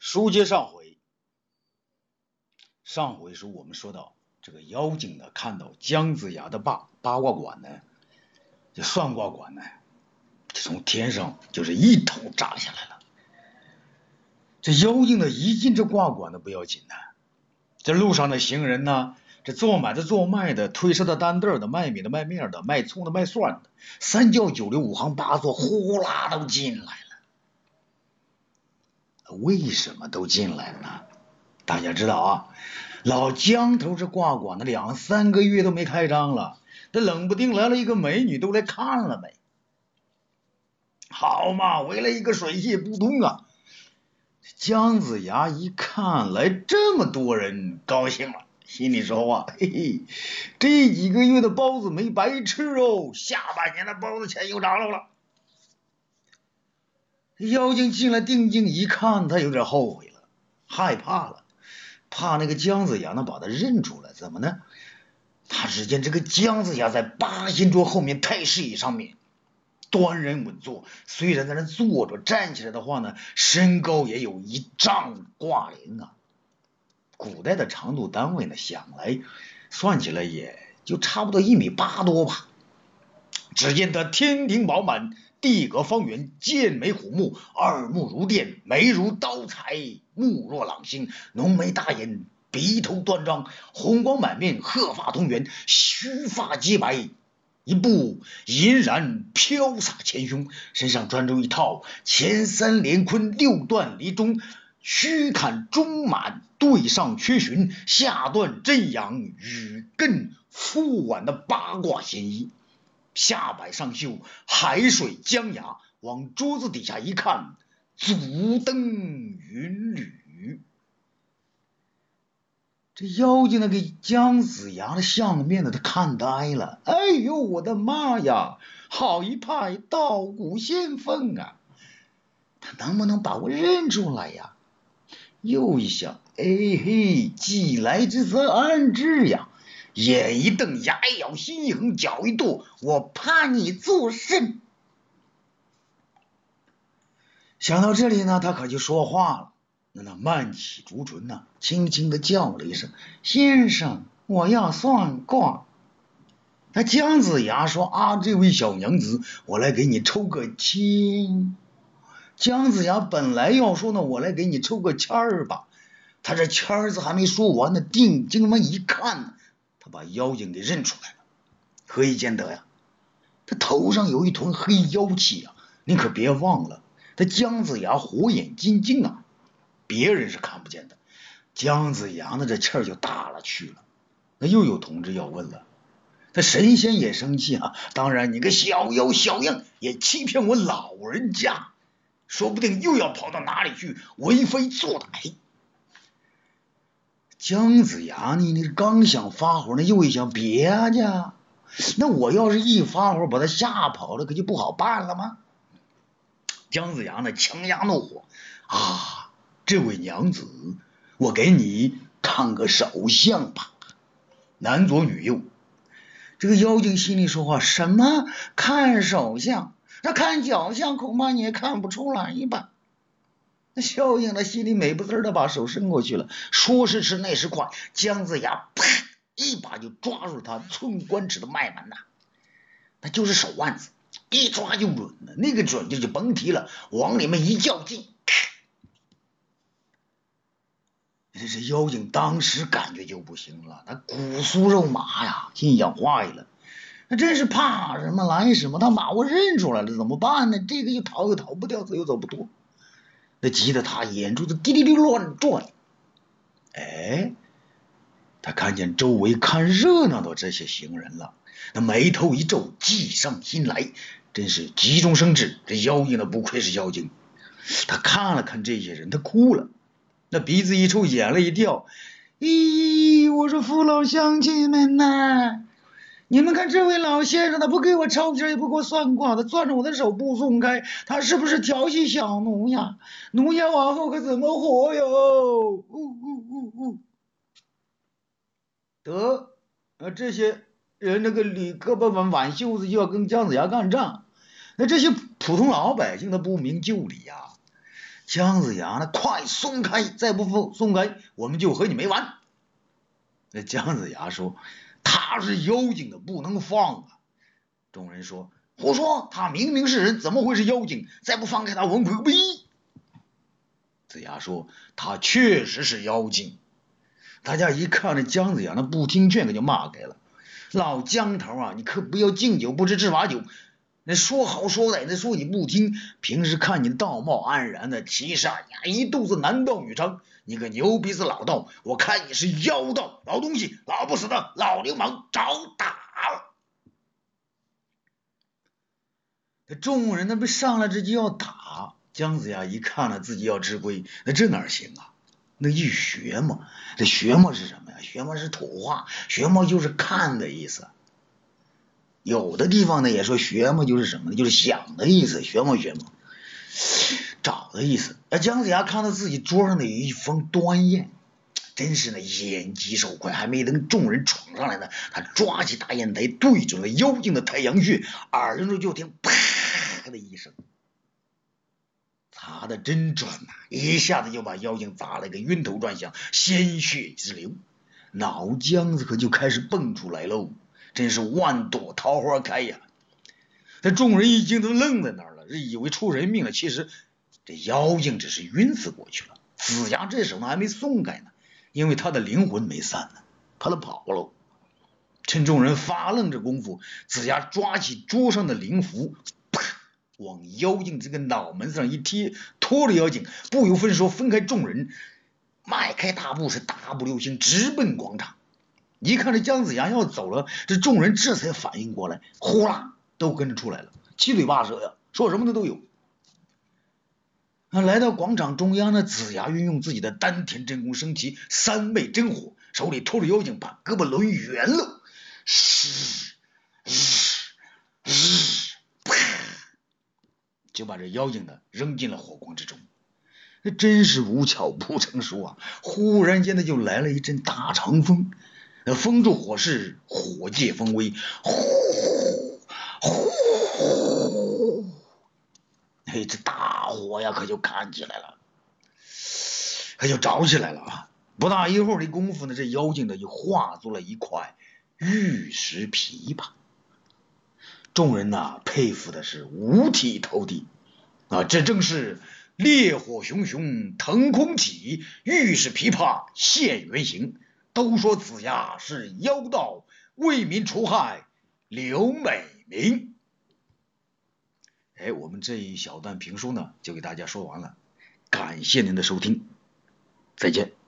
书接上回，上回书我们说到，这个妖精呢，看到姜子牙的八八卦馆呢，这算卦馆呢，就从天上就是一头扎下来了。这妖精呢，一进这卦馆呢，不要紧呢，这路上的行人呢，这做买的、做卖的、推车的、担凳的、卖米的、卖面的、卖葱的、卖蒜的，三教九流、五行八作，呼啦都进来了。为什么都进来了呢？大家知道啊，老姜头这挂馆子两三个月都没开张了，这冷不丁来了一个美女，都来看了呗。好嘛，围了一个水泄不通啊！姜子牙一看来这么多人，高兴了，心里说话：嘿嘿，这几个月的包子没白吃哦，下半年的包子钱又涨了。妖精进来定睛一看，他有点后悔了，害怕了，怕那个姜子牙能把他认出来。怎么呢？他只见这个姜子牙在八仙桌后面太师椅上面端然稳坐，虽然在那坐着，站起来的话呢，身高也有一丈挂零啊。古代的长度单位呢，想来算起来也就差不多一米八多吧。只见他天庭饱满。地阁方圆，剑眉虎目，二目如电，眉如刀裁，目若朗星，浓眉大眼，鼻头端庄，红光满面，鹤发同圆，须发皆白，一步银然飘洒前胸，身上穿着一套前三连坤，六段离中，虚坎中满，对上缺寻，下段真阳，与艮复挽的八卦仙衣。下摆上绣海水江崖，往桌子底下一看，足蹬云履。这妖精那个姜子牙的相面呢，他看呆了。哎呦，我的妈呀，好一派道骨仙风啊！他能不能把我认出来呀？又一想，哎嘿，既来之则安之呀。眼一瞪，牙一咬，心一横，脚一跺，我怕你做甚？想到这里呢，他可就说话了。那那慢起竹唇呢，轻轻的叫了一声：“先生，我要算卦。”那姜子牙说：“啊，这位小娘子，我来给你抽个签。”姜子牙本来要说呢：“我来给你抽个签儿吧。”他这签儿字还没说完呢，定睛们一看。把妖精给认出来了，何以见得呀？他头上有一团黑妖气啊！你可别忘了，他姜子牙火眼金睛啊，别人是看不见的。姜子牙呢，这气儿就大了去了。那又有同志要问了，他神仙也生气啊！当然，你个小妖小样，也欺骗我老人家，说不定又要跑到哪里去为非作歹。姜子牙呢？你刚想发火，那又一想，别介，那我要是一发火把他吓跑了，可就不好办了吗？姜子牙呢，强压怒火啊！这位娘子，我给你看个手相吧，男左女右。这个妖精心里说话：什么看手相？那看脚相，恐怕你也看不出来吧？那萧应呢，心里美不滋的把手伸过去了，说时迟，那时快，姜子牙啪一把就抓住他寸关尺的脉门呐，那就是手腕子，一抓就准了，那个准劲就甭提了，往里面一较劲，这这妖精当时感觉就不行了，他骨酥肉麻呀，心想坏了，那真是怕什么来什么，他把我认出来了，怎么办呢？这个又逃又逃不掉，走又走不脱。那急得他眼珠子滴滴滴乱转，哎，他看见周围看热闹的这些行人了，那眉头一皱，计上心来，真是急中生智。这妖精呢，不愧是妖精，他看了看这些人，他哭了，那鼻子一抽，眼泪一掉，咦，我说父老乡亲们呐！你们看这位老先生，他不给我抄经，也不给我算卦，他攥着我的手不松开，他是不是调戏小奴呀？奴家往后可怎么活哟？呜呜呜呜！得，啊，这些人那个捋胳膊挽挽袖子就要跟姜子牙干仗，那这些普通老百姓他不明就里呀。姜子牙呢，快松开！再不松松开，我们就和你没完。那姜子牙说：“他是妖精的，不能放啊！”众人说：“胡说！他明明是人，怎么会是妖精？再不放开他，我们可不依。”子牙说：“他确实是妖精。”大家一看这姜子牙，那不听劝，可就骂开了：“老姜头啊，你可不要敬酒不吃吃罚酒！那说好说歹的，说你不听。平时看你道貌岸然的，其实呀，一肚子男盗女娼。”你个牛鼻子老道，我看你是妖道，老东西，老不死的老流氓，找打！这众人那不上来这就要打，姜子牙一看了自己要吃亏，那这哪行啊？那一学嘛，这学嘛是什么呀？学嘛是土话，学嘛就是看的意思。有的地方呢也说学嘛就是什么呢？就是想的意思，学嘛学嘛。找的意思。那姜子牙看到自己桌上的有一封端砚，真是那眼疾手快，还没等众人闯上来呢，他抓起大砚台，对准了妖精的太阳穴，耳中就听啪的一声，砸的真准呐！一下子就把妖精砸了个晕头转向，鲜血直流，脑浆子可就开始蹦出来喽！真是万朵桃花开呀！这众人一惊，都愣在那儿了，以为出人命了，其实。这妖精只是晕死过去了，子牙这手呢还没松开呢，因为他的灵魂没散呢，他都跑了。趁众人发愣这功夫，子牙抓起桌上的灵符，啪，往妖精这个脑门子上一贴，拖着妖精不由分说分开众人，迈开大步是大步流星直奔广场。一看这姜子牙要走了，这众人这才反应过来，呼啦都跟着出来了，七嘴八舌呀，说什么的都有。那来到广场中央呢，子牙运用自己的丹田真功，升起三昧真火，手里托着妖精，把胳膊抡圆了，嘘嘘嘘，啪，就把这妖精呢扔进了火光之中。那真是无巧不成书啊！忽然间呢，就来了一阵大长风，那风助火势，火借风威，呼呼呼。嘿，这大火呀，可就看起来了，可就着起来了啊！不大一会儿的功夫呢，这妖精呢就化作了一块玉石琵琶。众人呐佩服的是五体投地啊！这正是烈火熊熊腾空起，玉石琵琶现原形。都说子牙是妖道，为民除害留美名。哎，我们这一小段评书呢，就给大家说完了，感谢您的收听，再见。